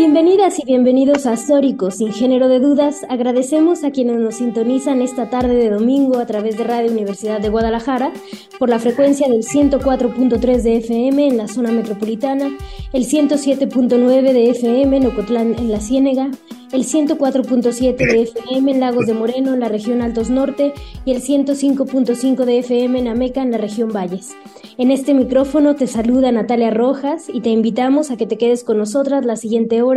Bienvenidas y bienvenidos a Sórico, sin género de dudas. Agradecemos a quienes nos sintonizan esta tarde de domingo a través de Radio Universidad de Guadalajara por la frecuencia del 104.3 de FM en la zona metropolitana, el 107.9 de FM en Ocotlán en la Ciénega, el 104.7 de FM en Lagos de Moreno en la región Altos Norte y el 105.5 de FM en Ameca en la región Valles. En este micrófono te saluda Natalia Rojas y te invitamos a que te quedes con nosotras la siguiente hora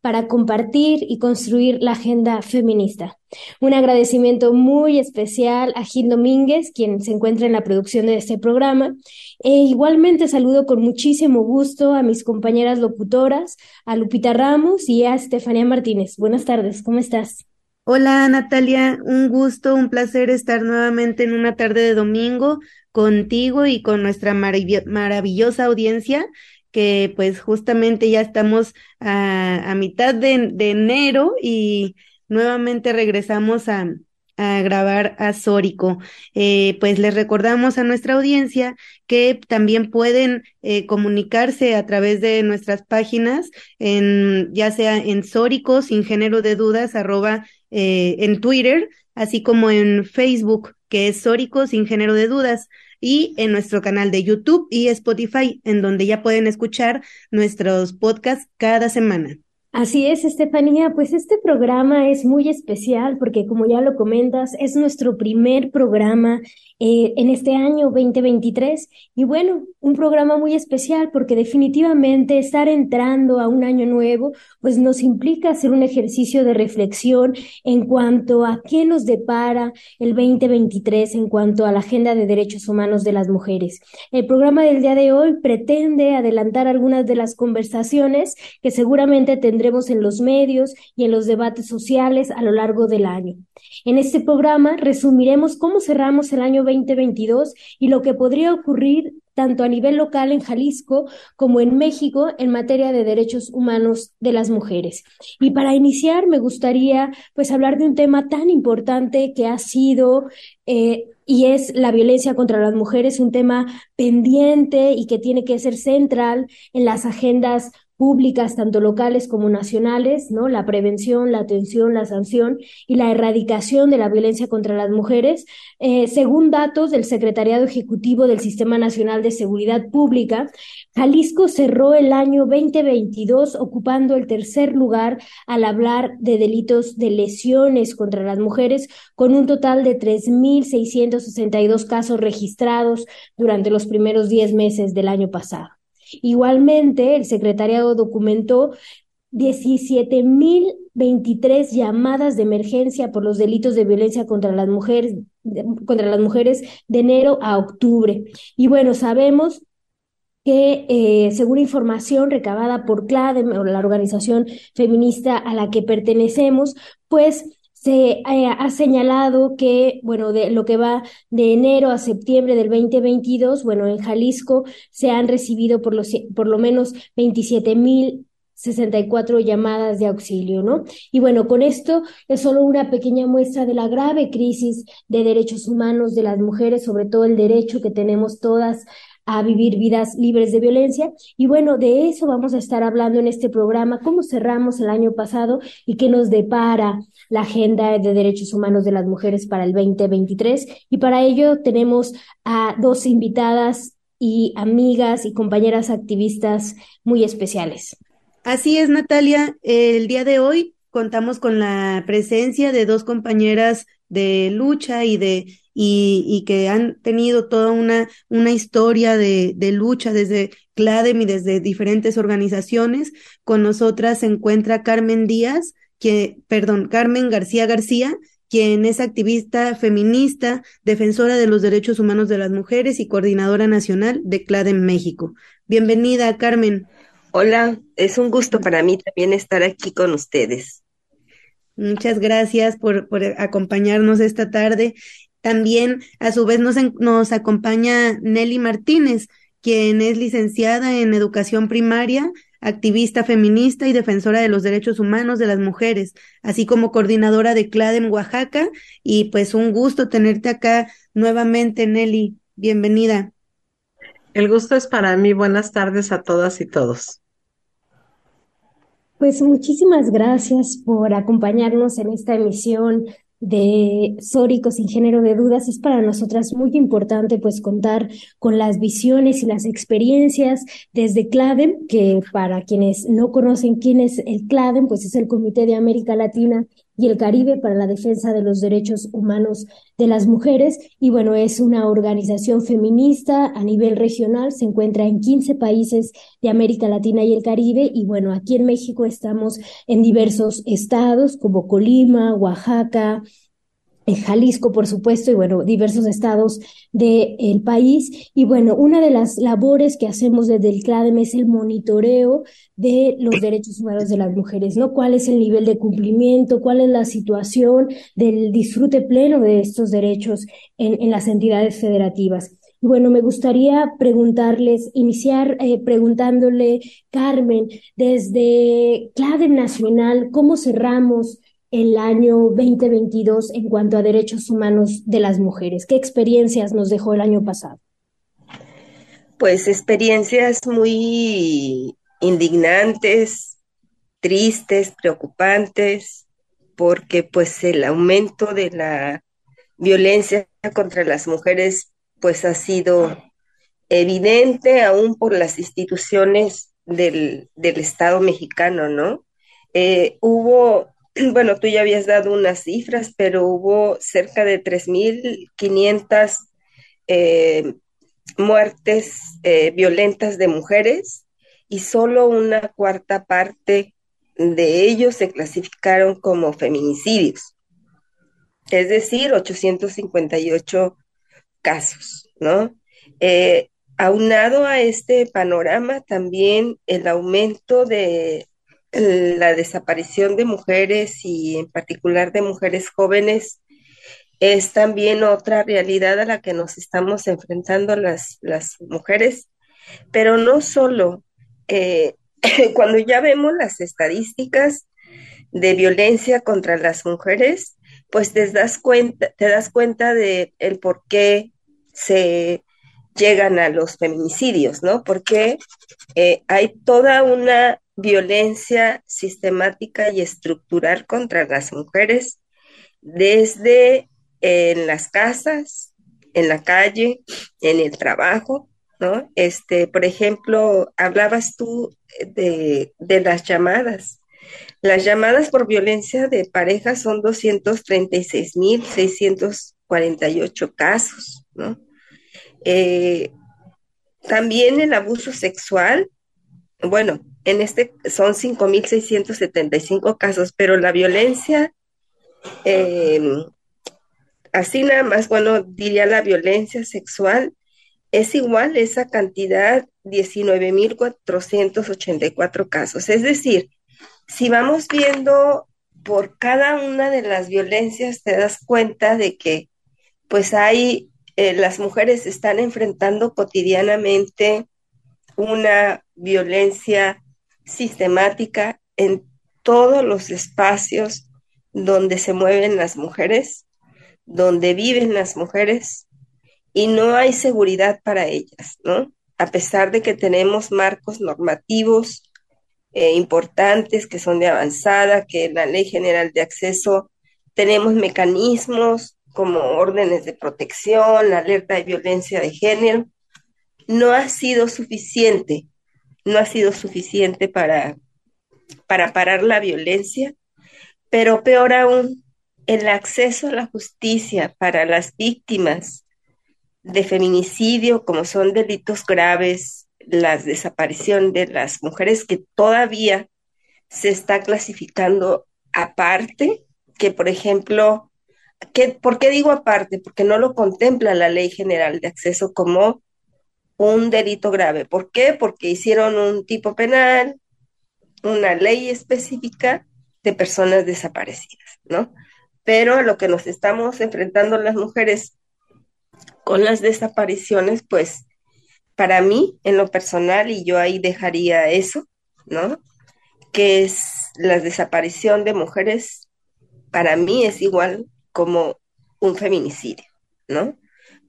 para compartir y construir la agenda feminista. Un agradecimiento muy especial a Gil Domínguez, quien se encuentra en la producción de este programa. E igualmente saludo con muchísimo gusto a mis compañeras locutoras, a Lupita Ramos y a Estefanía Martínez. Buenas tardes, ¿cómo estás? Hola Natalia, un gusto, un placer estar nuevamente en una tarde de domingo contigo y con nuestra maravillosa audiencia que pues justamente ya estamos a, mitad de, enero y nuevamente regresamos a, grabar a Sórico. Eh, pues les recordamos a nuestra audiencia que también pueden eh, comunicarse a través de nuestras páginas, en, ya sea en Sórico, sin género de dudas, arroba eh, en Twitter, así como en Facebook, que es Sórico, sin género de dudas y en nuestro canal de YouTube y Spotify, en donde ya pueden escuchar nuestros podcasts cada semana. Así es, Estefanía, pues este programa es muy especial porque como ya lo comentas, es nuestro primer programa eh, en este año 2023 y bueno, un programa muy especial porque definitivamente estar entrando a un año nuevo pues nos implica hacer un ejercicio de reflexión en cuanto a qué nos depara el 2023 en cuanto a la agenda de derechos humanos de las mujeres. El programa del día de hoy pretende adelantar algunas de las conversaciones que seguramente tendremos en los medios y en los debates sociales a lo largo del año. En este programa resumiremos cómo cerramos el año 2022 y lo que podría ocurrir tanto a nivel local en Jalisco como en México en materia de derechos humanos de las mujeres. Y para iniciar me gustaría pues hablar de un tema tan importante que ha sido eh, y es la violencia contra las mujeres, un tema pendiente y que tiene que ser central en las agendas públicas, tanto locales como nacionales, ¿no? La prevención, la atención, la sanción y la erradicación de la violencia contra las mujeres. Eh, según datos del Secretariado Ejecutivo del Sistema Nacional de Seguridad Pública, Jalisco cerró el año 2022 ocupando el tercer lugar al hablar de delitos de lesiones contra las mujeres, con un total de 3.662 casos registrados durante los primeros 10 meses del año pasado. Igualmente, el secretariado documentó 17.023 llamadas de emergencia por los delitos de violencia contra las mujeres, contra las mujeres de enero a octubre. Y bueno, sabemos que eh, según información recabada por CLADE, la organización feminista a la que pertenecemos, pues se eh, ha señalado que, bueno, de lo que va de enero a septiembre del 2022, bueno, en Jalisco se han recibido por, los, por lo menos 27 mil 64 llamadas de auxilio, ¿no? Y bueno, con esto es solo una pequeña muestra de la grave crisis de derechos humanos de las mujeres, sobre todo el derecho que tenemos todas a vivir vidas libres de violencia. Y bueno, de eso vamos a estar hablando en este programa, cómo cerramos el año pasado y qué nos depara la agenda de derechos humanos de las mujeres para el 2023. Y para ello tenemos a dos invitadas y amigas y compañeras activistas muy especiales. Así es, Natalia. El día de hoy contamos con la presencia de dos compañeras de lucha y de y, que han tenido toda una, una historia de, de lucha desde CLADEM y desde diferentes organizaciones. Con nosotras se encuentra Carmen Díaz, que, perdón, Carmen García García, quien es activista feminista, defensora de los derechos humanos de las mujeres y coordinadora nacional de CLADEM México. Bienvenida, Carmen. Hola, es un gusto para mí también estar aquí con ustedes. Muchas gracias por, por acompañarnos esta tarde. También, a su vez, nos, nos acompaña Nelly Martínez, quien es licenciada en educación primaria, activista feminista y defensora de los derechos humanos de las mujeres, así como coordinadora de CLADEM Oaxaca. Y pues un gusto tenerte acá nuevamente, Nelly. Bienvenida. El gusto es para mí. Buenas tardes a todas y todos. Pues muchísimas gracias por acompañarnos en esta emisión de Sórico sin género de dudas, es para nosotras muy importante pues contar con las visiones y las experiencias desde CLADEM, que para quienes no conocen quién es el CLADEM, pues es el Comité de América Latina y el Caribe para la defensa de los derechos humanos de las mujeres. Y bueno, es una organización feminista a nivel regional, se encuentra en 15 países de América Latina y el Caribe. Y bueno, aquí en México estamos en diversos estados como Colima, Oaxaca, Jalisco, por supuesto, y bueno, diversos estados del país. Y bueno, una de las labores que hacemos desde el CLADEM es el monitoreo de los derechos humanos de las mujeres, ¿no? ¿Cuál es el nivel de cumplimiento? ¿Cuál es la situación del disfrute pleno de estos derechos en, las entidades federativas? Bueno, me gustaría preguntarles, iniciar eh, preguntándole, Carmen, desde CLADEM Nacional, ¿cómo cerramos el año 2022 en cuanto a derechos humanos de las mujeres? ¿Qué experiencias nos dejó el año pasado? Pues experiencias muy indignantes, tristes, preocupantes, porque pues el aumento de la violencia contra las mujeres pues ha sido evidente aún por las instituciones del, del Estado mexicano, ¿no? Eh, hubo bueno, tú ya habías dado unas cifras, pero hubo cerca de 3.500 eh, muertes eh, violentas de mujeres y solo una cuarta parte de ellos se clasificaron como feminicidios, es decir, 858 casos, ¿no? Eh, aunado a este panorama, también el aumento de la desaparición de mujeres y en particular de mujeres jóvenes es también otra realidad a la que nos estamos enfrentando las, las mujeres, pero no solo. Eh, cuando ya vemos las estadísticas de violencia contra las mujeres, pues te das cuenta, te das cuenta de el por qué se llegan a los feminicidios, ¿no? Porque eh, hay toda una violencia sistemática y estructural contra las mujeres, desde en las casas, en la calle, en el trabajo, ¿no? Este, por ejemplo, hablabas tú de, de las llamadas. Las llamadas por violencia de pareja son 236.648 casos, ¿no? Eh, también el abuso sexual, bueno, en este son 5.675 casos, pero la violencia, em, así nada más, bueno, diría la violencia sexual, es igual esa cantidad, 19.484 casos. Es decir, si vamos viendo por cada una de las violencias, te das cuenta de que pues hay, eh, las mujeres están enfrentando cotidianamente una violencia sistemática en todos los espacios donde se mueven las mujeres, donde viven las mujeres y no hay seguridad para ellas, ¿no? A pesar de que tenemos marcos normativos eh, importantes que son de avanzada, que la Ley General de Acceso tenemos mecanismos como órdenes de protección, la alerta de violencia de género, no ha sido suficiente no ha sido suficiente para, para parar la violencia, pero peor aún, el acceso a la justicia para las víctimas de feminicidio, como son delitos graves, la desaparición de las mujeres que todavía se está clasificando aparte, que por ejemplo, ¿por qué digo aparte? Porque no lo contempla la Ley General de Acceso como un delito grave. ¿Por qué? Porque hicieron un tipo penal, una ley específica de personas desaparecidas, ¿no? Pero lo que nos estamos enfrentando las mujeres con las desapariciones, pues para mí, en lo personal, y yo ahí dejaría eso, ¿no? Que es la desaparición de mujeres, para mí es igual como un feminicidio, ¿no?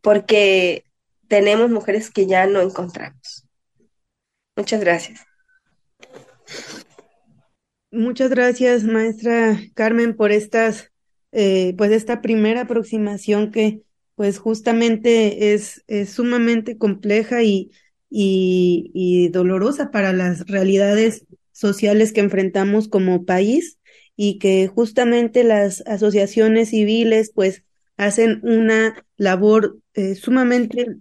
Porque tenemos mujeres que ya no encontramos. Muchas gracias. Muchas gracias, maestra Carmen, por estas, eh, pues esta primera aproximación que, pues justamente es, es sumamente compleja y, y, y dolorosa para las realidades sociales que enfrentamos como país y que justamente las asociaciones civiles, pues hacen una labor eh, sumamente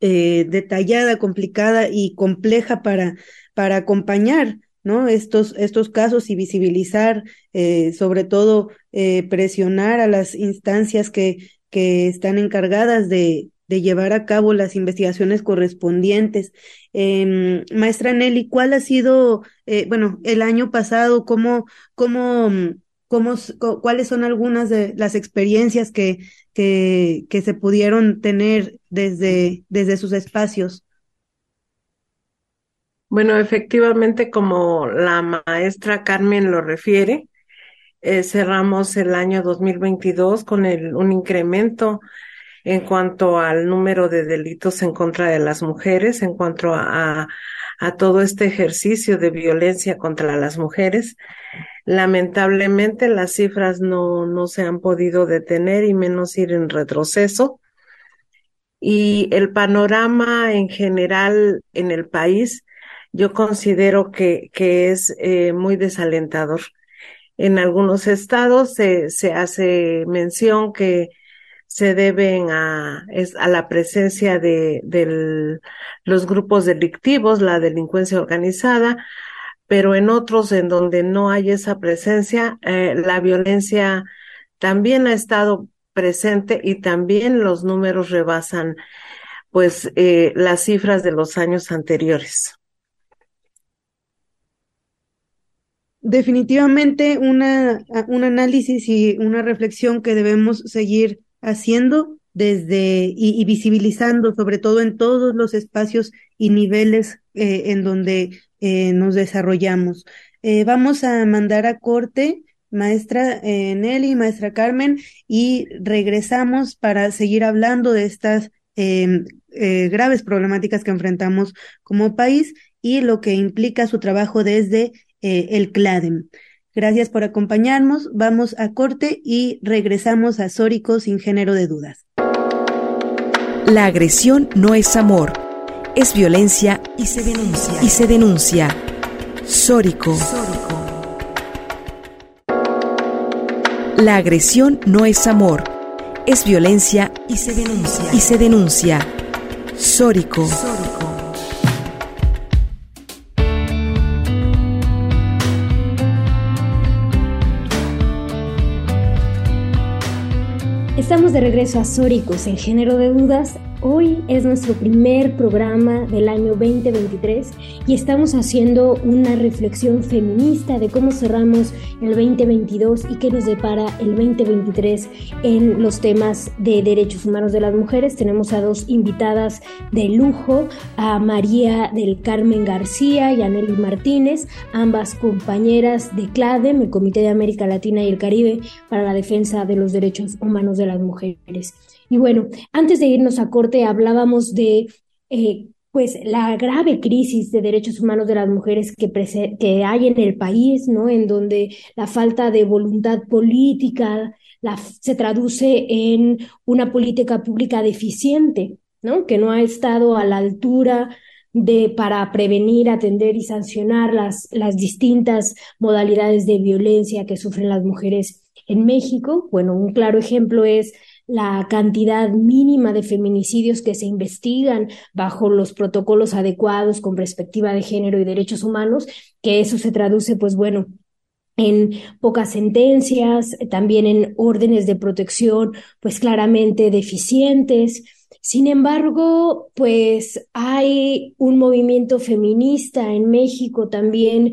eh, detallada, complicada y compleja para, para acompañar ¿no? Estos, estos casos y visibilizar, eh, sobre todo eh, presionar a las instancias que, que están encargadas de, de llevar a cabo las investigaciones correspondientes. Eh, maestra Nelly, ¿cuál ha sido, bueno, el año pasado, cómo, cómo, cómo, cuáles son algunas de las experiencias que, que, que se pudieron tener desde, desde sus espacios? Bueno, efectivamente, como la maestra Carmen lo refiere, eh, cerramos el año 2022 con el, un incremento en cuanto al número de delitos en contra de las mujeres, en cuanto a, a todo este ejercicio de violencia contra las mujeres. Lamentablemente las cifras no, no se han podido detener y menos ir en retroceso. Y el panorama en general en el país yo considero que, que es eh, muy desalentador. En algunos estados se, se hace mención que se deben a, es, a la presencia de, de los grupos delictivos, la delincuencia organizada, pero en otros en donde no hay esa presencia, eh, la violencia también ha estado presente y también los números rebasan pues eh, las cifras de los años anteriores. definitivamente una, un análisis y una reflexión que debemos seguir haciendo desde y, y visibilizando, sobre todo en todos los espacios y niveles eh, en donde eh, nos desarrollamos. Eh, vamos a mandar a corte, maestra Nelly, maestra Carmen, y regresamos para seguir hablando de estas em, graves problemáticas que enfrentamos como país y lo que implica su trabajo desde el CLADEM. Gracias por acompañarnos. Vamos a corte y regresamos a Sórico sin género de dudas. La agresión no es amor, es violencia y se denuncia. Y se denuncia. Sórico. La agresión no es amor, es violencia y se denuncia. Y se denuncia. Sórico. Estamos de regreso a Sóricos, en género de dudas. Hoy es nuestro primer programa del año 2023 y estamos haciendo una reflexión feminista de cómo cerramos el 2022 y qué nos depara el 2023 en los temas de derechos humanos de las mujeres. Tenemos a dos invitadas de lujo, a María del Carmen García y a Nelly Martínez, ambas compañeras de CLADEM, el Comité de América Latina y el Caribe para la Defensa de los Derechos Humanos de las Mujeres. Y bueno, antes de irnos a corte hablábamos de eh, pues la grave crisis de derechos humanos de las mujeres que, que hay en el país, ¿no? En donde la falta de voluntad política se traduce en una política pública deficiente, ¿no? Que no ha estado a la altura de para prevenir, atender y sancionar las, las distintas modalidades de violencia que sufren las mujeres en México. Bueno, un claro ejemplo es la cantidad mínima de feminicidios que se investigan bajo los protocolos adecuados con perspectiva de género y derechos humanos, que eso se traduce, pues bueno, en pocas sentencias, también en órdenes de protección, pues claramente deficientes. Sin embargo, pues hay un movimiento feminista en México también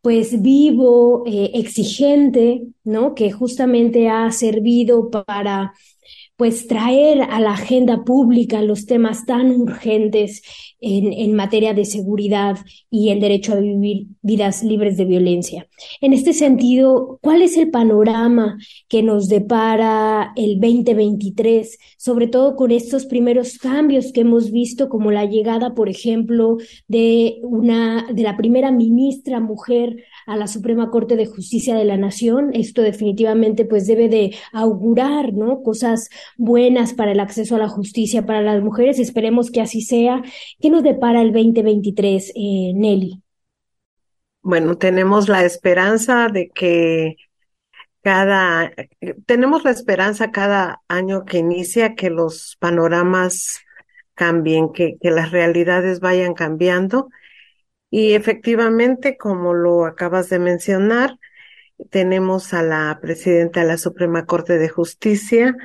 pues vivo, eh, exigente, ¿no? Que justamente ha servido para pues traer a la agenda pública los temas tan urgentes en, materia de seguridad y el derecho a vivir vidas libres de violencia. En este sentido, ¿cuál es el panorama que nos depara el 2023, sobre todo con estos primeros cambios que hemos visto, como la llegada, por ejemplo, de una de la primera ministra mujer a la Suprema Corte de Justicia de la Nación. Esto definitivamente pues debe de augurar, ¿no? Cosas buenas para el acceso a la justicia para las mujeres. Esperemos que así sea. ¿Qué nos depara el 2023, eh, Nelly? Bueno, tenemos la esperanza de que cada, tenemos la esperanza cada año que inicia que los panoramas cambien, que, las realidades vayan cambiando y efectivamente, como lo acabas de mencionar, tenemos a la presidenta de la Suprema Corte de Justicia,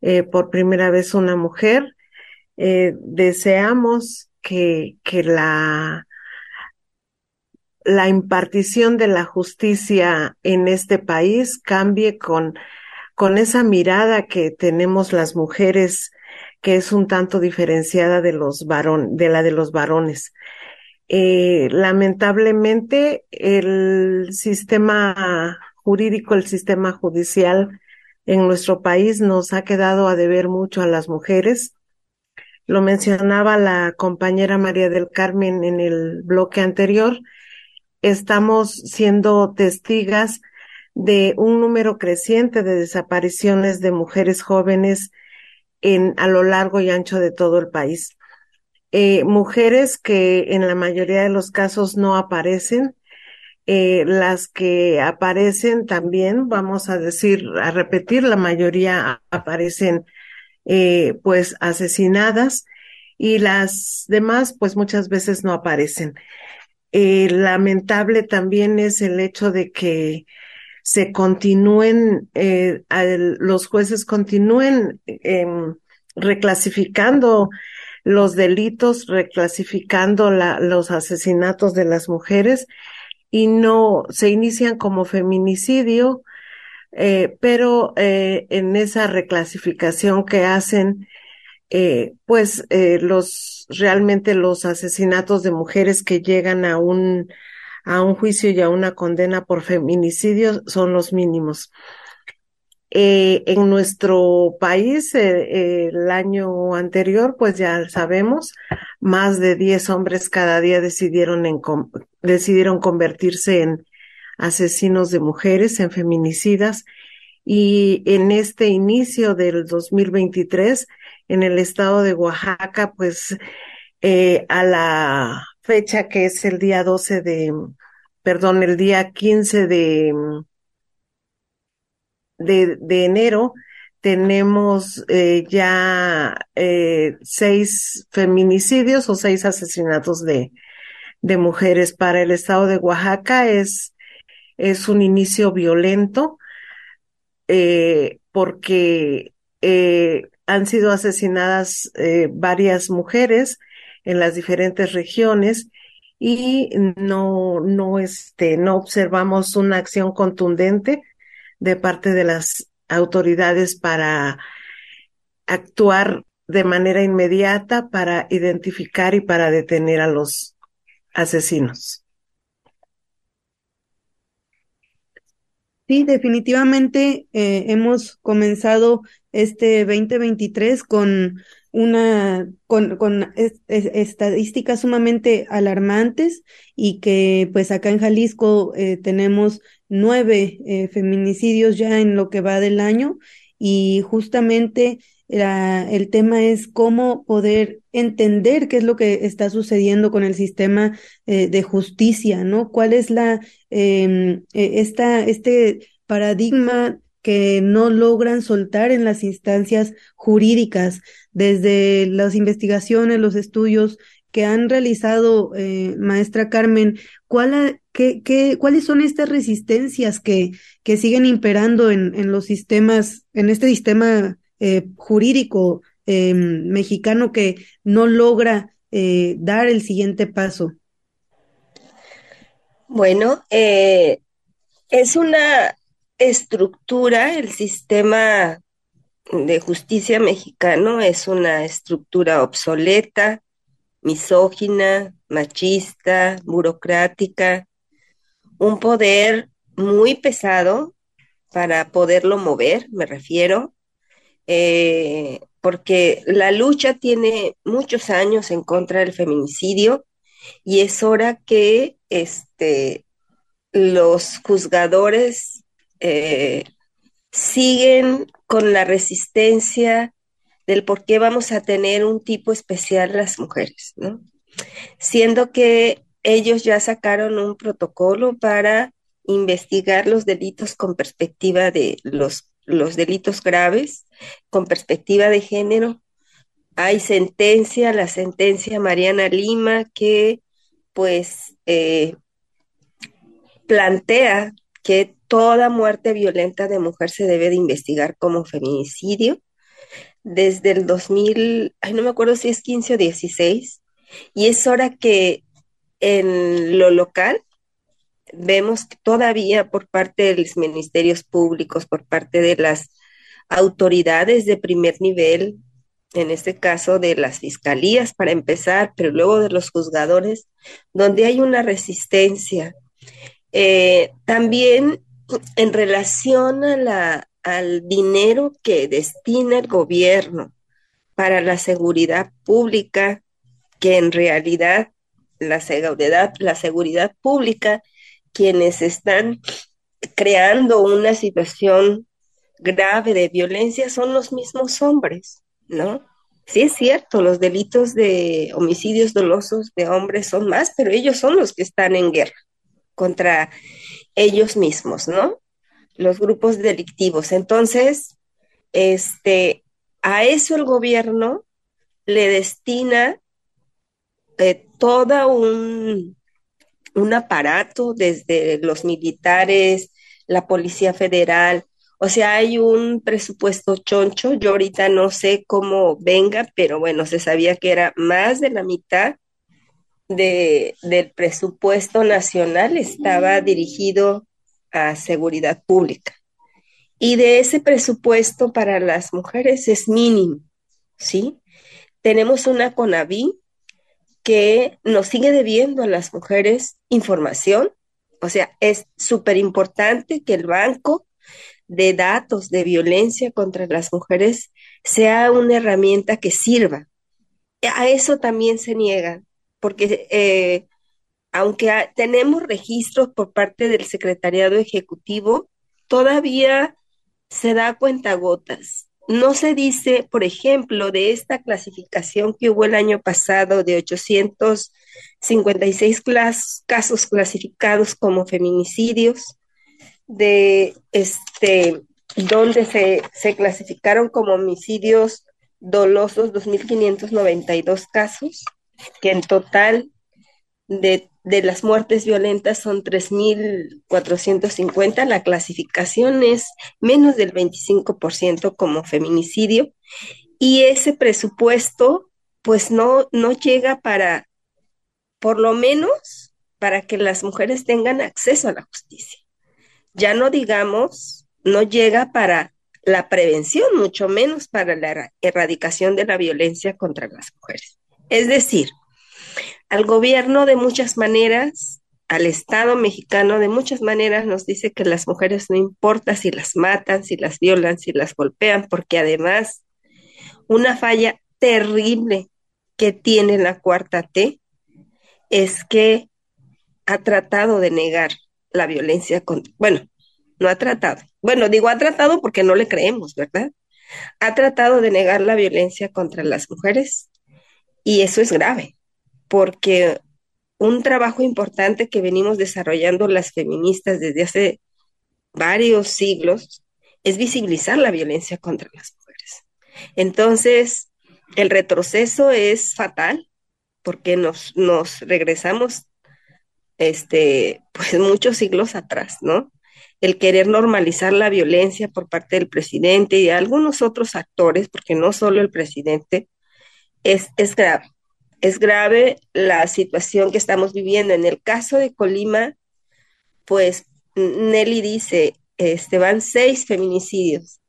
eh, por primera vez una mujer. Eh, deseamos que, que la, la impartición de la justicia en este país cambie con, con esa mirada que tenemos las mujeres, que es un tanto diferenciada de los varón, de la de los varones. Eh, lamentablemente, el sistema jurídico, el sistema judicial en nuestro país nos ha quedado a deber mucho a las mujeres. Lo mencionaba la compañera María del Carmen en el bloque anterior. Estamos siendo testigas de un número creciente de desapariciones de mujeres jóvenes en, a lo largo y ancho de todo el país. Eh, mujeres que en la mayoría de los casos no aparecen, eh, las que aparecen también, vamos a decir, a repetir, la mayoría aparecen eh, pues asesinadas y las demás pues muchas veces no aparecen. lamentable también es el hecho de que se continúen, los jueces continúen em, reclasificando los delitos, reclasificando la, los asesinatos de las mujeres y no se inician como feminicidio, eh, pero eh, en esa reclasificación que hacen, eh, pues los realmente los asesinatos de mujeres que llegan a un a un juicio y a una condena por feminicidio son los mínimos. En nuestro país, el año anterior, pues ya sabemos, más de 10 hombres cada día decidieron, en, decidieron convertirse en asesinos de mujeres, en feminicidas. Y en este inicio del 2023, en el estado de Oaxaca, pues eh, a la fecha que es el día 12 de, perdón, el día 15 de de, enero tenemos eh, ya eh, seis feminicidios o seis asesinatos de, de mujeres. Para el estado de Oaxaca es, es un inicio violento eh, porque eh, han sido asesinadas eh, varias mujeres en las diferentes regiones y no, no, este, no observamos una acción contundente de parte de las autoridades para actuar de manera inmediata para identificar y para detener a los asesinos. Sí, definitivamente eh, hemos comenzado este 2023 con una con, estadísticas sumamente alarmantes y que pues acá en Jalisco eh, tenemos nueve eh, feminicidios ya en lo que va del año y justamente el tema es cómo poder entender qué es lo que está sucediendo con el sistema eh, de justicia, ¿no? ¿Cuál es la, eh, esta, este paradigma que no logran soltar en las instancias jurídicas, desde las investigaciones, los estudios que han realizado, eh, maestra Carmen, ¿cuál, qué, qué, ¿cuáles son estas resistencias que, que siguen imperando en, en los sistemas, en este sistema eh, jurídico eh, mexicano que no logra eh, dar el siguiente paso? Bueno, eh, es una estructura, el sistema de justicia mexicano es una estructura obsoleta, misógina, machista, burocrática, un poder muy pesado para poderlo mover, me refiero, eh, porque la lucha tiene muchos años en contra del feminicidio y es hora que este, los juzgadores eh, siguen con la resistencia del por qué vamos a tener un tipo especial las mujeres, ¿no? Siendo que ellos ya sacaron un protocolo para investigar los delitos con perspectiva de los, los delitos graves, con perspectiva de género. Hay sentencia, la sentencia Mariana Lima, que pues eh, plantea que toda muerte violenta de mujer se debe de investigar como feminicidio. Desde el 2000, ay, no me acuerdo si es 15 o 16, y es hora que en lo local vemos todavía por parte de los ministerios públicos, por parte de las autoridades de primer nivel, en este caso de las fiscalías para empezar, pero luego de los juzgadores, donde hay una resistencia. Eh, también en relación a la, al dinero que destina el gobierno para la seguridad pública, que en realidad la seguridad, la seguridad pública, quienes están creando una situación grave de violencia son los mismos hombres, ¿no? Sí es cierto, los delitos de homicidios dolosos de hombres son más, pero ellos son los que están en guerra contra ellos mismos, ¿no? Los grupos delictivos. Entonces, este, a eso el gobierno le destina eh, toda un, un aparato desde los militares, la Policía Federal, o sea, hay un presupuesto choncho, yo ahorita no sé cómo venga, pero bueno, se sabía que era más de la mitad de, del presupuesto nacional estaba dirigido a seguridad pública. Y de ese presupuesto para las mujeres es mínimo, ¿sí? Tenemos una CONAVI que nos sigue debiendo a las mujeres información, o sea, es súper importante que el banco de datos de violencia contra las mujeres sea una herramienta que sirva. A eso también se niega porque eh, aunque tenemos registros por parte del Secretariado Ejecutivo, todavía se da cuenta gotas. No se dice, por ejemplo, de esta clasificación que hubo el año pasado de 856 casos clasificados como feminicidios, de este, donde se, se clasificaron como homicidios dolosos 2.592 casos, que en total de, de las muertes violentas son 3.450, la clasificación es menos del 25% como feminicidio y ese presupuesto pues no, no llega para, por lo menos, para que las mujeres tengan acceso a la justicia. Ya no digamos, no llega para la prevención, mucho menos para la erradicación de la violencia contra las mujeres. Es decir, al gobierno de muchas maneras, al Estado mexicano de muchas maneras nos dice que las mujeres no importa si las matan, si las violan, si las golpean, porque además una falla terrible que tiene la cuarta T es que ha tratado de negar la violencia contra, bueno, no ha tratado, bueno, digo ha tratado porque no le creemos, ¿verdad? Ha tratado de negar la violencia contra las mujeres y eso es grave, porque un trabajo importante que venimos desarrollando las feministas desde hace varios siglos es visibilizar la violencia contra las mujeres. Entonces, el retroceso es fatal porque nos, nos regresamos este, pues muchos siglos atrás, ¿no? El querer normalizar la violencia por parte del presidente y algunos otros actores, porque no solo el presidente, es, es grave. Es grave la situación que estamos viviendo. En el caso de Colima, pues Nelly dice, este, van seis feminicidios.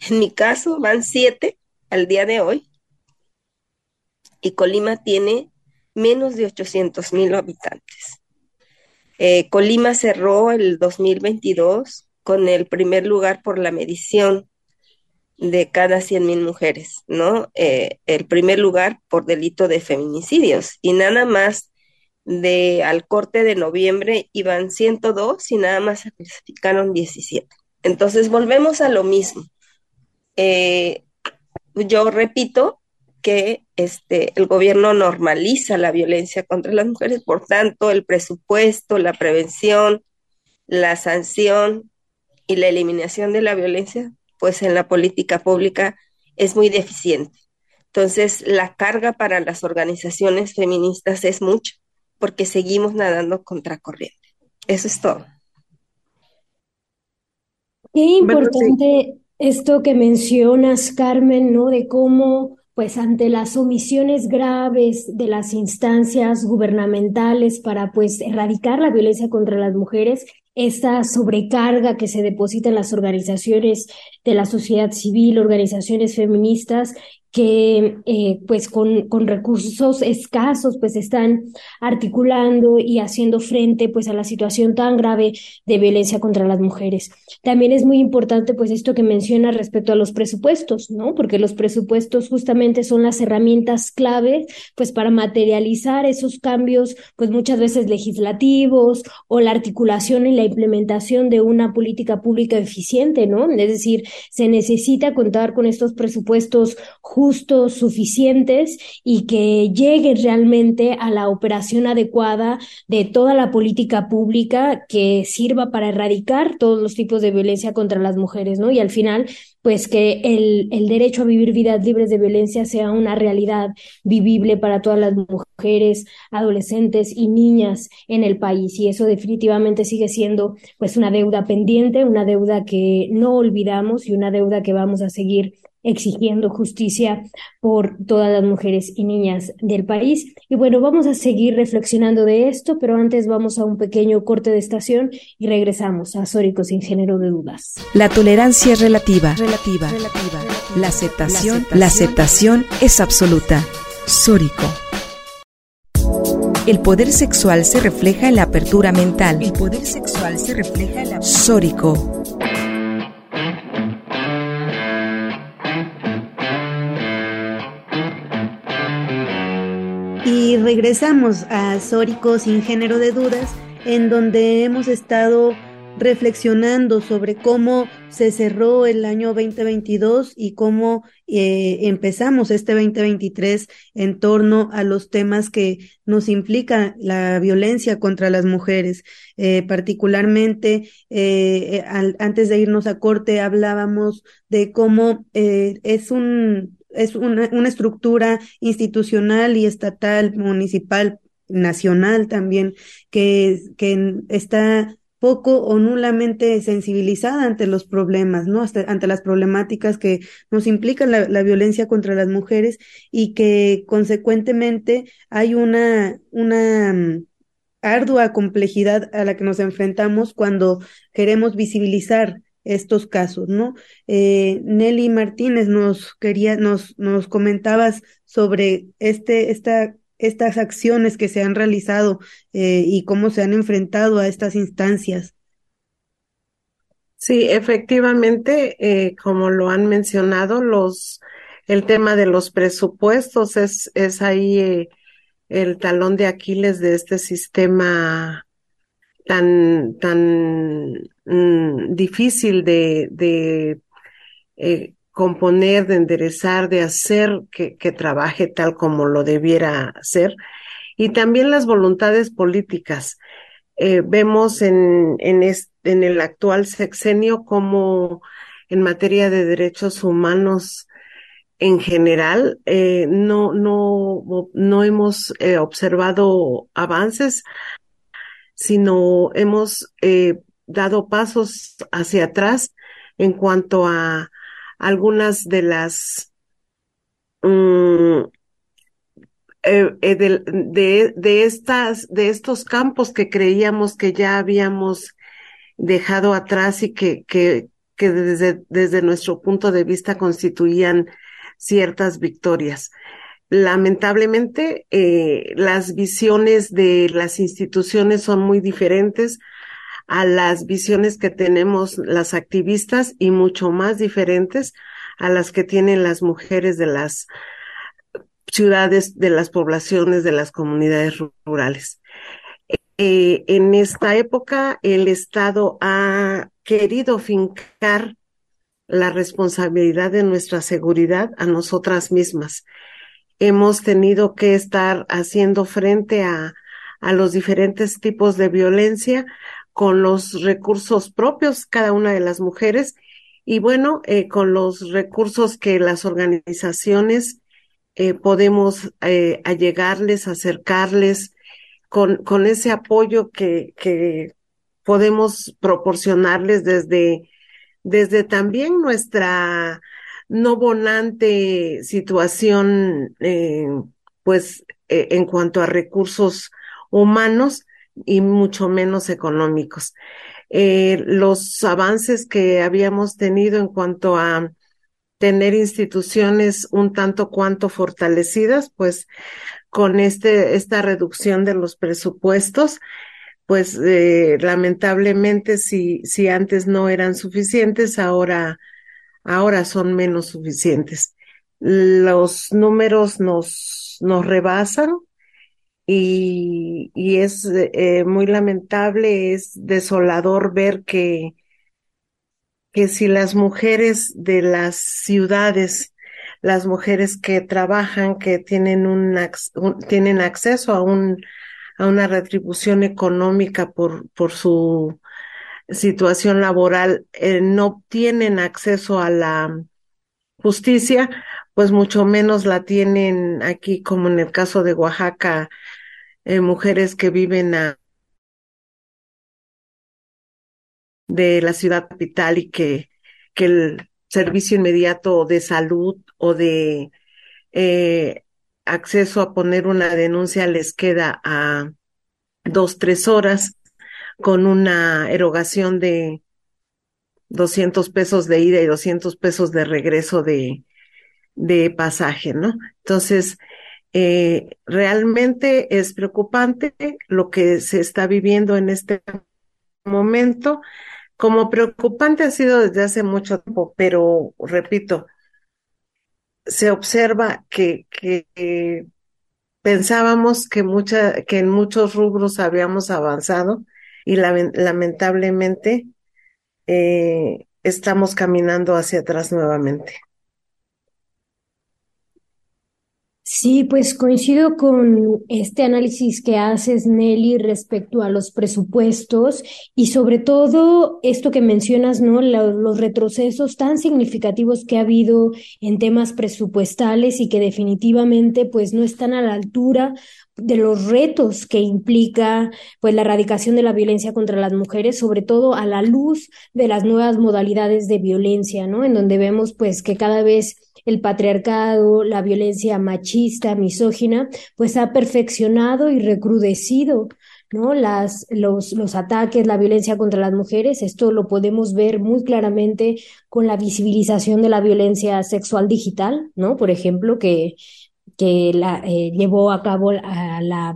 En mi caso van siete al día de hoy y Colima tiene menos de 800 mil habitantes. Eh, Colima cerró el 2022 con el primer lugar por la medición de cada 100 mil mujeres, ¿no? Eh, el primer lugar por delito de feminicidios y nada más de al corte de noviembre iban 102 y nada más se clasificaron 17. Entonces volvemos a lo mismo. Eh, yo repito que este, el gobierno normaliza la violencia contra las mujeres, por tanto, el presupuesto, la prevención, la sanción y la eliminación de la violencia, pues en la política pública es muy deficiente. Entonces, la carga para las organizaciones feministas es mucha, porque seguimos nadando contracorriente. Eso es todo. Qué importante esto que mencionas, Carmen, ¿no? De cómo pues ante las omisiones graves de las instancias gubernamentales para pues erradicar la violencia contra las mujeres, esta sobrecarga que se deposita en las organizaciones de la sociedad civil, organizaciones feministas que eh, pues con, con, recursos escasos pues están articulando y haciendo frente pues a la situación tan grave de violencia contra las mujeres. También es muy importante pues esto que menciona respecto a los presupuestos, ¿no? Porque los presupuestos justamente son las herramientas clave pues para materializar esos cambios pues muchas veces legislativos o la articulación y la implementación de una política pública eficiente, ¿no? Es decir, se necesita contar con estos presupuestos suficientes y que lleguen realmente a la operación adecuada de toda la política pública que sirva para erradicar todos los tipos de violencia contra las mujeres, ¿no? Y al final, pues que el, el derecho a vivir vidas libres de violencia sea una realidad vivible para todas las mujeres, adolescentes y niñas en el país. Y eso definitivamente sigue siendo pues una deuda pendiente, una deuda que no olvidamos y una deuda que vamos a seguir exigiendo justicia por todas las mujeres y niñas del país. Y bueno, vamos a seguir reflexionando de esto, pero antes vamos a un pequeño corte de estación y regresamos a Sórico sin género de dudas. La tolerancia es relativa, relativa, relativa. La aceptación, la aceptación es absoluta. Sórico. El poder sexual se refleja en la apertura mental. El poder sexual se refleja en la Sórico Y regresamos a Sórico sin género de dudas, en donde hemos estado reflexionando sobre cómo se cerró el año 2022 y cómo eh, empezamos este 2023 en torno a los temas que nos implica la violencia contra las mujeres. Eh, particularmente, eh, antes de irnos a corte, hablábamos de cómo es un es una, una estructura institucional y estatal, municipal, nacional también, que, que está poco o nulamente sensibilizada ante los problemas, ¿no? ante las problemáticas que nos implican la, la, violencia contra las mujeres y que consecuentemente hay una, una mm, ardua complejidad a la que nos enfrentamos cuando queremos visibilizar estos casos, ¿no? Eh, Nelly Martínez nos quería, nos, nos comentabas sobre este, esta, estas acciones que se han realizado eh, y cómo se han enfrentado a estas instancias. Sí, efectivamente, eh, como lo han mencionado, los, el tema de los presupuestos es, es ahí eh, el talón de Aquiles de este sistema tan, tan mm, difícil de, de eh, componer, de enderezar, de hacer que, que trabaje tal como lo debiera hacer. Y también las voluntades políticas. Eh, vemos en, en, en el actual sexenio como en materia de derechos humanos en general eh, no, no, no hemos observado avances sino hemos eh, dado pasos hacia atrás en cuanto a algunas de las mm, eh, eh, de, de, estas, de estos campos que creíamos que ya habíamos dejado atrás y que, que, que desde, desde nuestro punto de vista constituían ciertas victorias. Lamentablemente, eh, las visiones de las instituciones son muy diferentes a las visiones que tenemos las activistas y mucho más diferentes a las que tienen las mujeres de las ciudades, de las poblaciones, de las comunidades rurales. Eh, en esta época, el Estado ha querido fincar la responsabilidad de nuestra seguridad a nosotras mismas. Hemos tenido que estar haciendo frente a, a los diferentes tipos de violencia con los recursos propios, cada una de las mujeres, y bueno, eh, con los recursos que las organizaciones eh, podemos eh, allegarles, acercarles, con, con ese apoyo que, que podemos proporcionarles desde, desde también nuestra no bonante situación, eh, pues eh, en cuanto a recursos humanos y mucho menos económicos. Eh, los avances que habíamos tenido en cuanto a tener instituciones un tanto cuanto fortalecidas, pues con este, esta reducción de los presupuestos, pues lamentablemente si, si antes no eran suficientes, ahora, ahora son menos suficientes. Los números nos, nos rebasan y, y es eh, muy lamentable, es desolador ver que, que si las mujeres de las ciudades, las mujeres que trabajan, que tienen un, tienen acceso a un a una retribución económica por por su situación laboral, eh, no tienen acceso a la justicia, pues mucho menos la tienen aquí, como en el caso de Oaxaca, eh, mujeres que viven a de la ciudad capital y que, que el servicio inmediato de salud o de eh, acceso a poner una denuncia les queda a dos, tres horas con una erogación de 200 pesos de ida y 200 pesos de regreso de, de pasaje, ¿no? Entonces, eh, realmente es preocupante lo que se está viviendo en este momento como preocupante ha sido desde hace mucho tiempo, pero repito, se observa que, pensábamos que mucha, que en muchos rubros habíamos avanzado y lamentablemente eh, estamos caminando hacia atrás nuevamente. Sí, pues coincido con este análisis que haces, Nelly, respecto a los presupuestos y sobre todo esto que mencionas, ¿no? los retrocesos tan significativos que ha habido en temas presupuestales y que definitivamente pues no están a la altura de los retos que implica pues la erradicación de la violencia contra las mujeres, sobre todo a la luz de las nuevas modalidades de violencia, ¿no? En donde vemos pues que cada vez el patriarcado, la violencia machista, misógina, pues ha perfeccionado y recrudecido ¿no? Las, los, los ataques, la violencia contra las mujeres, esto lo podemos ver muy claramente con la visibilización de la violencia sexual digital, ¿no? Por ejemplo, que, que la, eh, llevó a cabo la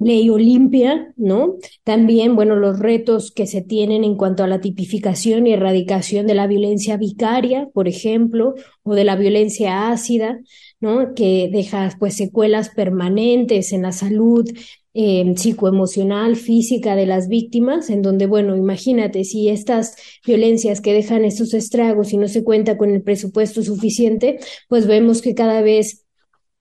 Ley Olimpia, ¿no? También, bueno, los retos que se tienen en cuanto a la tipificación y erradicación de la violencia vicaria, por ejemplo, o de la violencia ácida, ¿no? Que deja, pues, secuelas permanentes en la salud eh, psicoemocional, física de las víctimas, en donde, bueno, imagínate, si estas violencias que dejan estos estragos y no se cuenta con el presupuesto suficiente, pues vemos que cada vez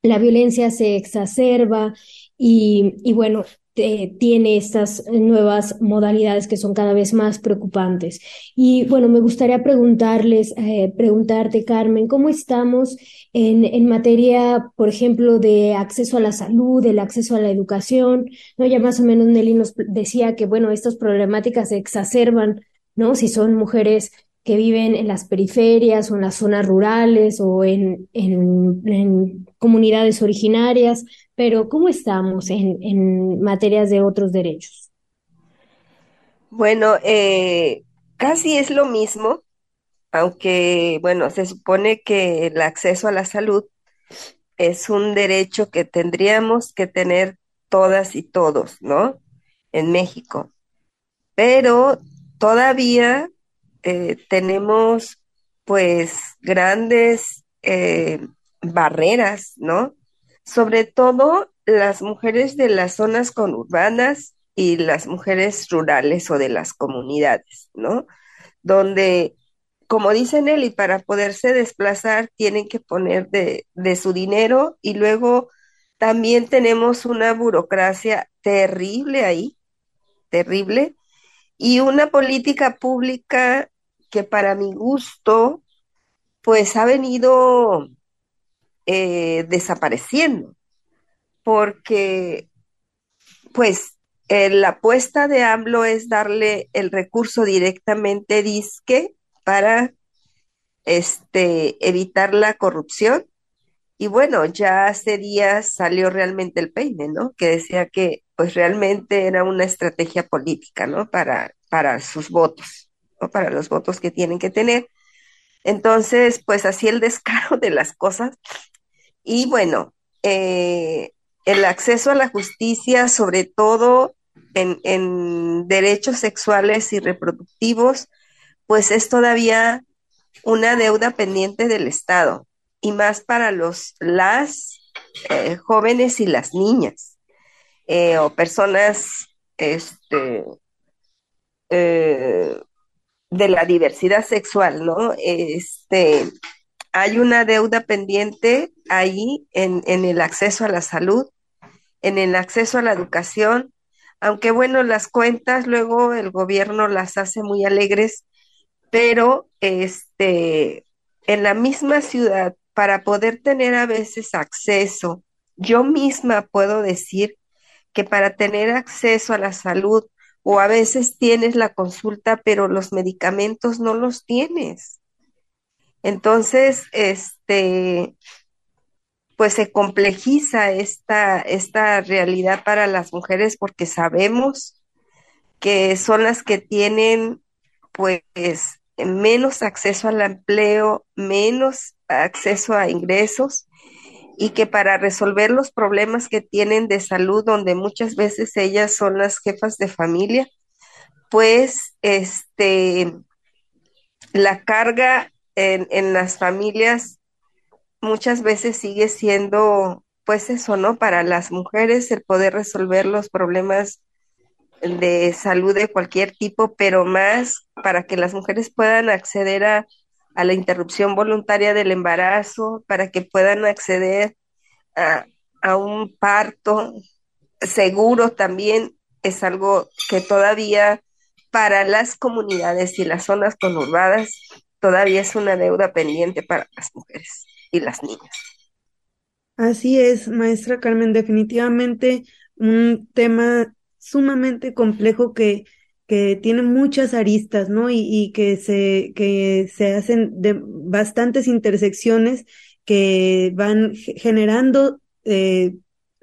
la violencia se exacerba y, y bueno, tiene estas nuevas modalidades que son cada vez más preocupantes. Y bueno, me gustaría preguntarles, eh, preguntarte, Carmen, ¿cómo estamos en, en materia, por ejemplo, de acceso a la salud, el acceso a la educación? ¿No? Ya más o menos Nelly nos decía que, bueno, estas problemáticas se exacerban, ¿no? Si son mujeres que viven en las periferias o en las zonas rurales o en, en, comunidades originarias, pero ¿cómo estamos en, en materias de otros derechos? Bueno, eh, casi es lo mismo, aunque, bueno, se supone que el acceso a la salud es un derecho que tendríamos que tener todas y todos, ¿no? En México. Pero todavía eh, tenemos pues grandes eh, barreras, ¿no? Sobre todo las mujeres de las zonas conurbanas y las mujeres rurales o de las comunidades, ¿no? Donde, como dicen él, y para poderse desplazar tienen que poner de, de su dinero y luego también tenemos una burocracia terrible ahí, terrible, y una política pública que para mi gusto, pues ha venido eh, desapareciendo, porque pues eh, la apuesta de AMLO es darle el recurso directamente disque para este, evitar la corrupción. Y bueno, ya hace días salió realmente el peine, ¿no? Que decía que pues realmente era una estrategia política, ¿no? Para, para sus votos para los votos que tienen que tener. Entonces, pues así el descaro de las cosas. Y bueno, eh, el acceso a la justicia, sobre todo en, derechos sexuales y reproductivos, pues es todavía una deuda pendiente del Estado, y más para los, las eh, jóvenes y las niñas, eh, o personas este, de la diversidad sexual, ¿no? Este, hay una deuda pendiente ahí en, en, el acceso a la salud, en el acceso a la educación, aunque bueno, las cuentas luego el gobierno las hace muy alegres, pero este, en la misma ciudad, para poder tener a veces acceso, yo misma puedo decir que para tener acceso a la salud o a veces tienes la consulta, pero los medicamentos no los tienes. Entonces, este, pues se complejiza esta, esta realidad para las mujeres porque sabemos que son las que tienen, pues, menos acceso al empleo, menos acceso a ingresos y que para resolver los problemas que tienen de salud, donde muchas veces ellas son las jefas de familia, pues este, la carga en, en las familias muchas veces sigue siendo, pues eso, ¿no? Para las mujeres el poder resolver los problemas de salud de cualquier tipo, pero más para que las mujeres puedan acceder a a la interrupción voluntaria del embarazo, para que puedan acceder a, un parto seguro también es algo que todavía para las comunidades y las zonas conurbadas todavía es una deuda pendiente para las mujeres y las niñas. Así es, maestra Carmen, definitivamente un tema sumamente complejo que que tiene muchas aristas, ¿no? Y, y que se, que se hacen de bastantes intersecciones que van generando eh,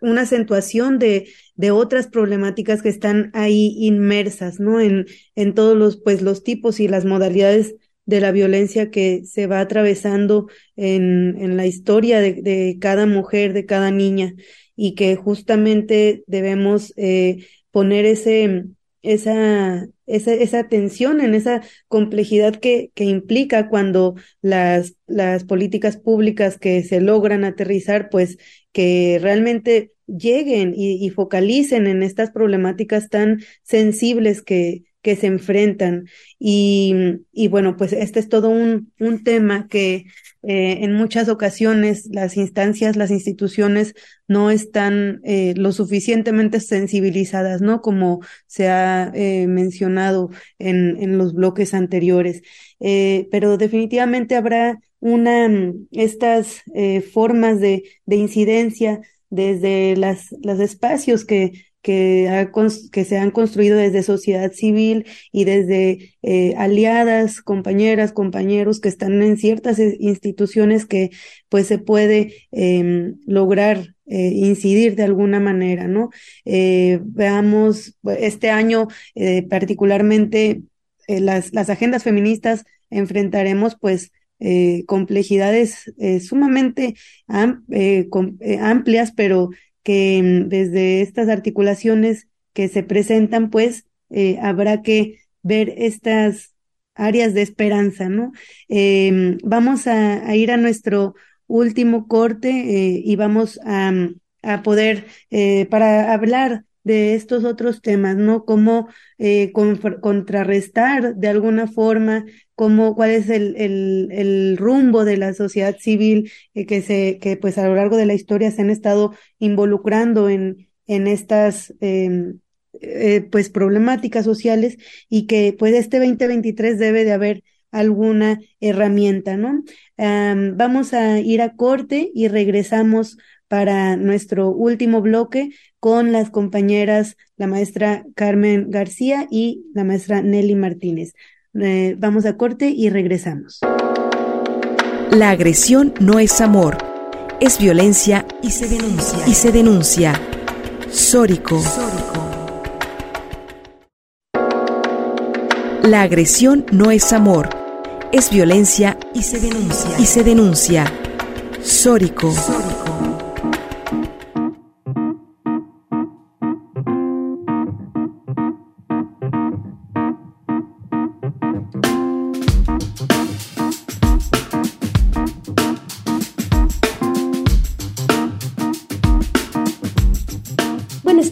una acentuación de, de otras problemáticas que están ahí inmersas, ¿no? En, en todos los, pues, los tipos y las modalidades de la violencia que se va atravesando en, en la historia de, de cada mujer, de cada niña, y que justamente debemos eh, poner ese, esa, esa, esa tensión, en esa complejidad que, que implica cuando las, las políticas públicas que se logran aterrizar, pues que realmente lleguen y, y focalicen en estas problemáticas tan sensibles que, que se enfrentan. Y, y bueno, pues este es todo un, un tema que eh, en muchas ocasiones las instancias, las instituciones no están eh, lo suficientemente sensibilizadas, ¿no? Como se ha eh, mencionado en, en los bloques anteriores. Pero definitivamente habrá una, estas eh, formas de, de incidencia desde las, los espacios que, que, se han construido desde sociedad civil y desde eh, aliadas, compañeras, compañeros que están en ciertas eh, instituciones que pues se puede em, lograr eh, incidir de alguna manera, ¿no? veamos, este año particularmente las, las agendas feministas enfrentaremos pues complejidades sumamente amplias, pero que mm, desde estas articulaciones que se presentan, pues eh, habrá que ver estas áreas de esperanza, ¿no? Em, vamos a, ir a nuestro último corte eh, y vamos a, a poder, eh, para hablar de estos otros temas, ¿no? Cómo contrarrestar de alguna forma cómo, cuál es el, el, el, rumbo de la sociedad civil eh, que se, que pues a lo largo de la historia se han estado involucrando en, en estas em, eh, pues problemáticas sociales y que pues este 2023 debe de haber alguna herramienta, ¿no? vamos a ir a corte y regresamos para nuestro último bloque con las compañeras, la maestra Carmen García y la maestra Nelly Martínez. Eh, vamos a corte y regresamos. La agresión no es amor, es violencia y se denuncia. Y se denuncia. Sórico. La agresión no es amor, es violencia y se denuncia. Y se denuncia. Sórico.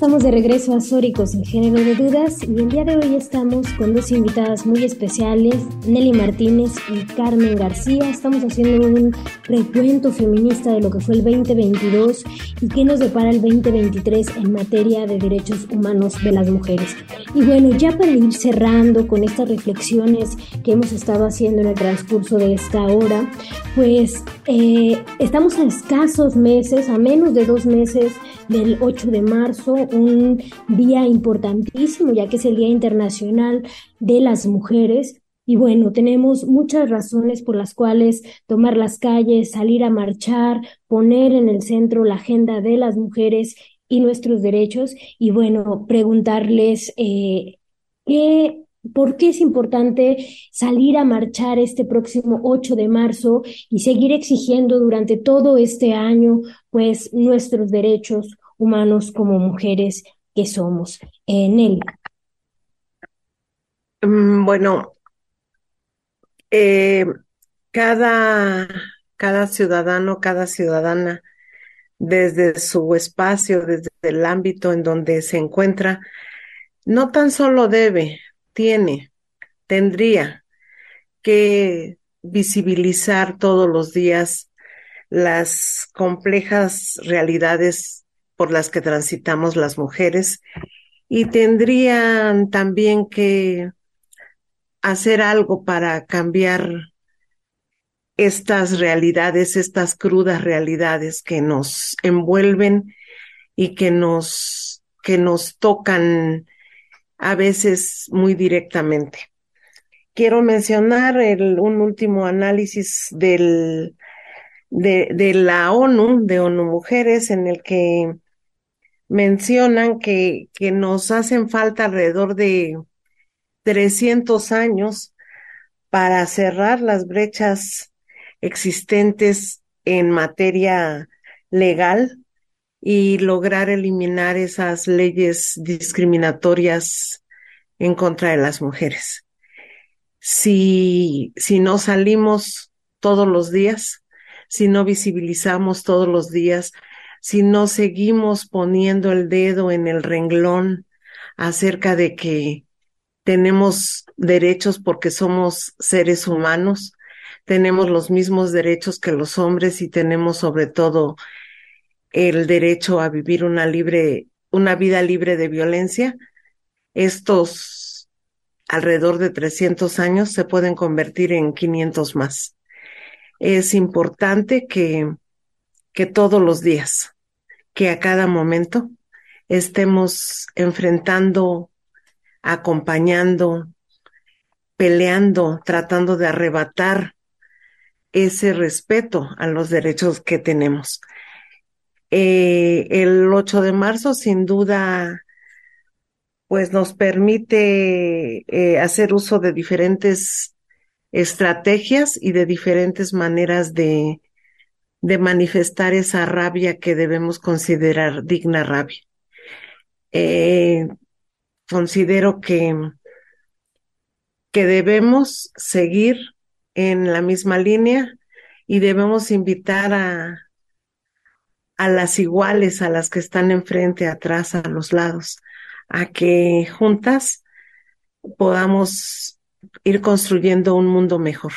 Estamos de regreso a Sóricos sin género de dudas y el día de hoy estamos con dos invitadas muy especiales, Nelly Martínez y Carmen García. Estamos haciendo un recuento feminista de lo que fue el 2022 y qué nos depara el 2023 en materia de derechos humanos de las mujeres. Y bueno, ya para ir cerrando con estas reflexiones que hemos estado haciendo en el transcurso de esta hora, pues eh, estamos a escasos meses, a menos de dos meses del 8 de marzo, un día importantísimo, ya que es el Día Internacional de las Mujeres. Y bueno, tenemos muchas razones por las cuales tomar las calles, salir a marchar, poner en el centro la agenda de las mujeres y nuestros derechos. Y bueno, preguntarles eh, qué ¿Por qué es importante salir a marchar este próximo 8 de marzo y seguir exigiendo durante todo este año, pues, nuestros derechos humanos como mujeres que somos? En él. Mm, bueno, eh, cada, cada ciudadano, cada ciudadana, desde su espacio, desde el ámbito en donde se encuentra, no tan solo debe, tiene, tendría que visibilizar todos los días las complejas realidades por las que transitamos las mujeres y tendrían también que hacer algo para cambiar estas realidades, estas crudas realidades que nos envuelven y que nos, que nos tocan a veces muy directamente. Quiero mencionar un último análisis de, de la ONU, de ONU Mujeres, en el que mencionan que, que nos hacen falta alrededor de 300 años para cerrar las brechas existentes en materia legal y lograr eliminar esas leyes discriminatorias en contra de las mujeres. Si, si no salimos todos los días, si no visibilizamos todos los días, si no seguimos poniendo el dedo en el renglón acerca de que tenemos derechos porque somos seres humanos, tenemos los mismos derechos que los hombres y tenemos sobre todo el derecho a vivir una libre, una vida libre de violencia, estos alrededor de 300 años se pueden convertir en 500 más. Es importante que, que todos los días, que a cada momento estemos enfrentando, acompañando, peleando, tratando de arrebatar ese respeto a los derechos que tenemos. Eh, el 8 de marzo, sin duda, pues nos permite eh, hacer uso de diferentes estrategias y de diferentes maneras de, de manifestar esa rabia que debemos considerar digna rabia. Eh, considero que, que debemos seguir en la misma línea y debemos invitar a, a las iguales, a las que están enfrente, atrás, a los lados, a que juntas podamos ir construyendo un mundo mejor.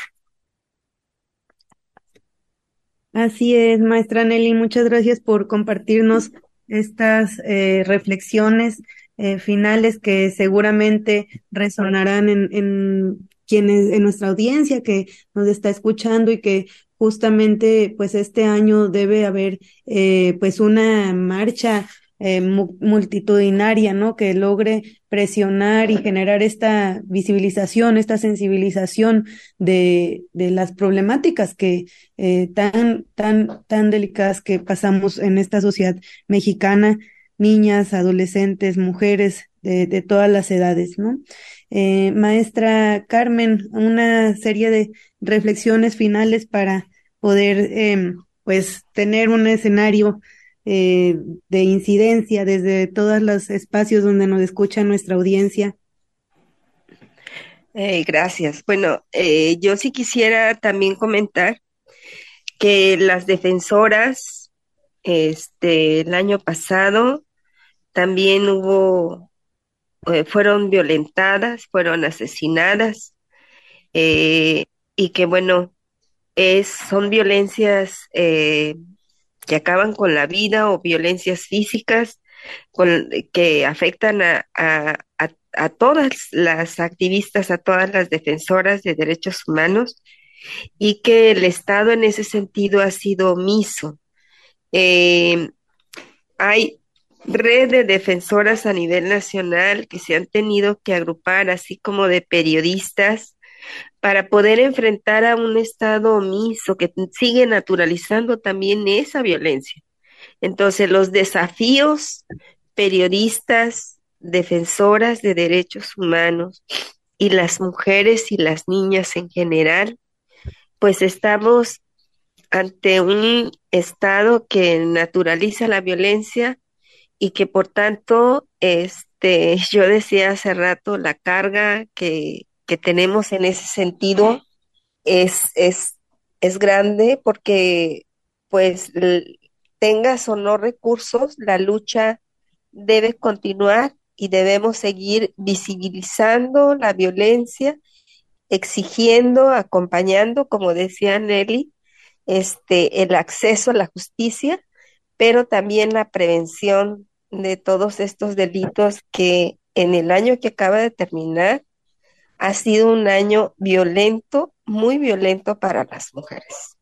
Así es, maestra Nelly, muchas gracias por compartirnos estas eh, reflexiones eh, finales que seguramente resonarán en, en quienes, en nuestra audiencia que nos está escuchando y que justamente pues este año debe haber eh, pues una marcha eh, multitudinaria, ¿no? Que logre presionar y generar esta visibilización, esta sensibilización de, de las problemáticas que eh, tan, tan, tan delicadas que pasamos en esta sociedad mexicana, niñas, adolescentes, mujeres de, de todas las edades, ¿no? Eh, maestra Carmen, una serie de reflexiones finales para poder, eh, pues, tener un escenario eh, de incidencia desde todos los espacios donde nos escucha nuestra audiencia. Eh, gracias. Bueno, eh, yo sí quisiera también comentar que las defensoras, este, el año pasado también hubo, eh, fueron violentadas, fueron asesinadas, eh, y que bueno, es, son violencias que acaban con la vida o violencias físicas que afectan a, todas las activistas, a todas las defensoras de derechos humanos y que el Estado en ese sentido ha sido omiso. Eh, hay red de defensoras a nivel nacional que se han tenido que agrupar, así como de periodistas, para poder enfrentar a un Estado omiso que sigue naturalizando también esa violencia. Entonces, los desafíos periodistas, defensoras de derechos humanos y las mujeres y las niñas en general, pues estamos ante un Estado que naturaliza la violencia y que por tanto, este, yo decía hace rato, la carga que que tenemos en ese sentido es, es, es grande porque pues tengas o no recursos, la lucha debe continuar y debemos seguir visibilizando la violencia, exigiendo, acompañando, como decía Nelly, este, el acceso a la justicia, pero también la prevención de todos estos delitos que en el año que acaba de terminar ha sido un año violento, muy violento para las mujeres.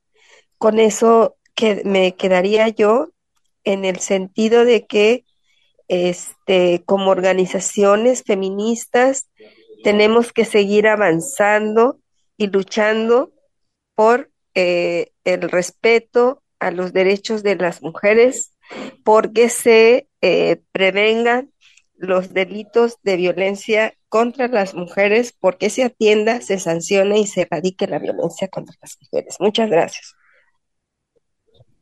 Con eso que me quedaría yo en el sentido de que este, como organizaciones feministas tenemos que seguir avanzando y luchando por eh, el respeto a los derechos de las mujeres, porque se eh, prevengan los delitos de violencia contra las mujeres, porque se atienda, se sancione y se erradique la violencia contra las mujeres. Muchas gracias.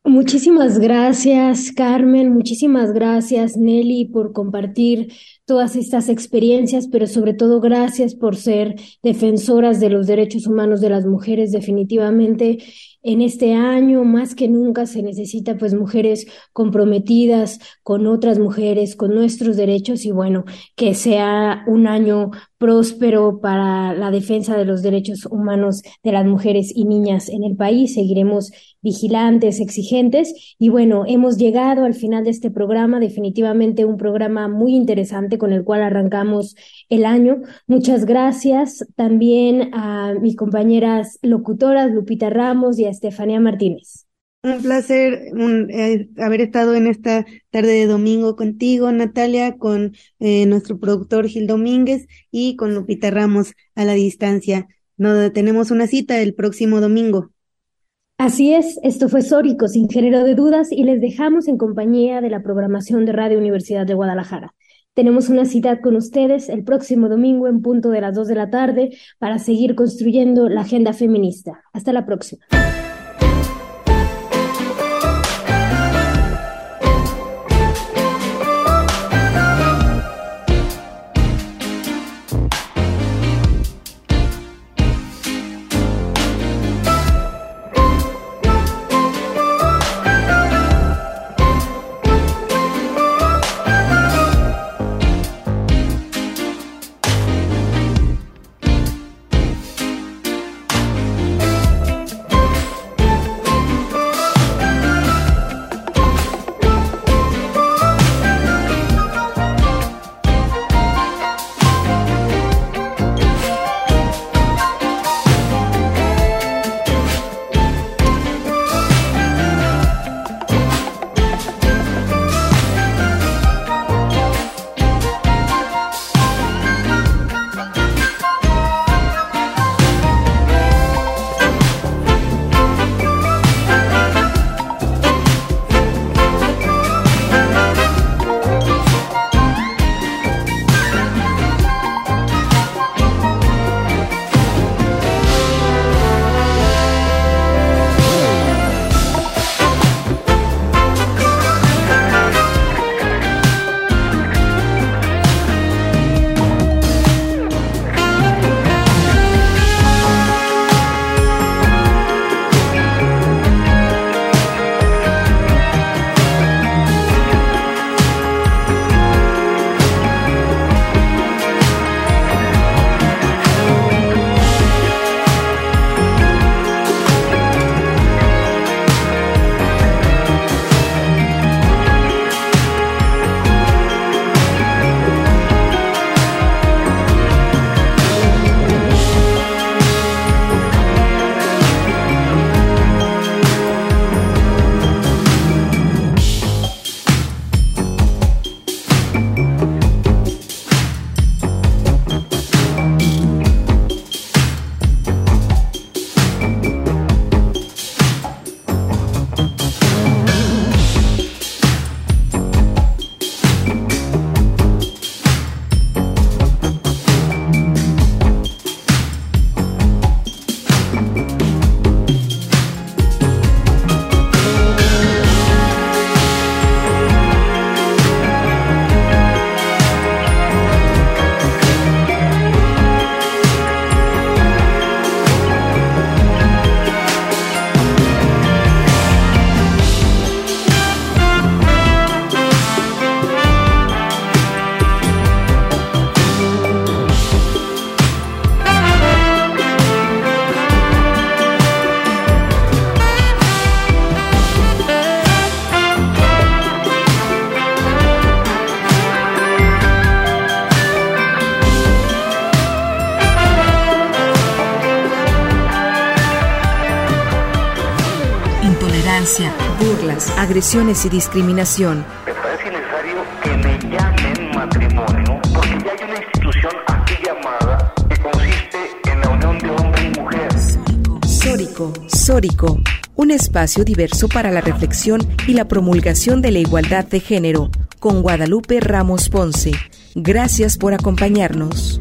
Muchísimas gracias, Carmen. Muchísimas gracias, Nelly, por compartir todas estas experiencias, pero sobre todo gracias por ser defensoras de los derechos humanos de las mujeres. Definitivamente en este año más que nunca se necesita pues mujeres comprometidas con otras mujeres, con nuestros derechos y bueno, que sea un año próspero para la defensa de los derechos humanos de las mujeres y niñas en el país. Seguiremos vigilantes, exigentes y bueno, hemos llegado al final de este programa, definitivamente un programa muy interesante con el cual arrancamos el año. Muchas gracias también a mis compañeras locutoras Lupita Ramos y a Estefanía Martínez. Un placer eh, haber estado en esta tarde de domingo contigo, Natalia, con eh, nuestro productor Gil Domínguez y con Lupita Ramos a la distancia. No, tenemos una cita el próximo domingo. Así es, esto fue Sórico, sin género de dudas, y les dejamos en compañía de la programación de Radio Universidad de Guadalajara. Tenemos una cita con ustedes el próximo domingo en punto de las 2 de la tarde para seguir construyendo la agenda feminista. Hasta la próxima. Agresiones y discriminación. Me parece necesario que me llamen matrimonio porque ya hay una institución aquí llamada que consiste en la unión de hombre y mujer. Sórico, Sórico, un espacio diverso para la reflexión y la promulgación de la igualdad de género, con Guadalupe Ramos Ponce. Gracias por acompañarnos.